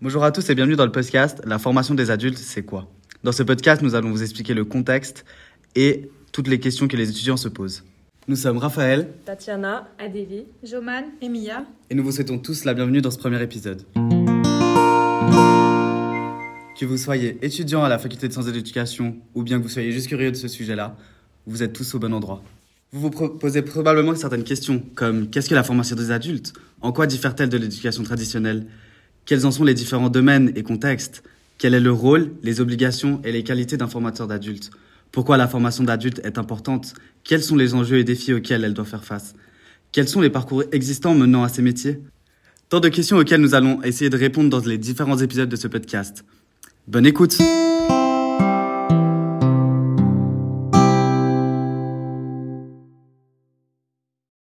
Bonjour à tous et bienvenue dans le podcast La formation des adultes, c'est quoi? Dans ce podcast, nous allons vous expliquer le contexte et toutes les questions que les étudiants se posent. Nous sommes Raphaël, Tatiana, Adélie, Joman et Mia. et nous vous souhaitons tous la bienvenue dans ce premier épisode. Que vous soyez étudiant à la faculté de sciences de l'éducation ou bien que vous soyez juste curieux de ce sujet-là, vous êtes tous au bon endroit. Vous vous posez probablement certaines questions comme qu'est-ce que la formation des adultes? En quoi diffère-t-elle de l'éducation traditionnelle? Quels en sont les différents domaines et contextes Quel est le rôle, les obligations et les qualités d'un formateur d'adultes Pourquoi la formation d'adultes est importante? Quels sont les enjeux et défis auxquels elle doit faire face? Quels sont les parcours existants menant à ces métiers? Tant de questions auxquelles nous allons essayer de répondre dans les différents épisodes de ce podcast. Bonne écoute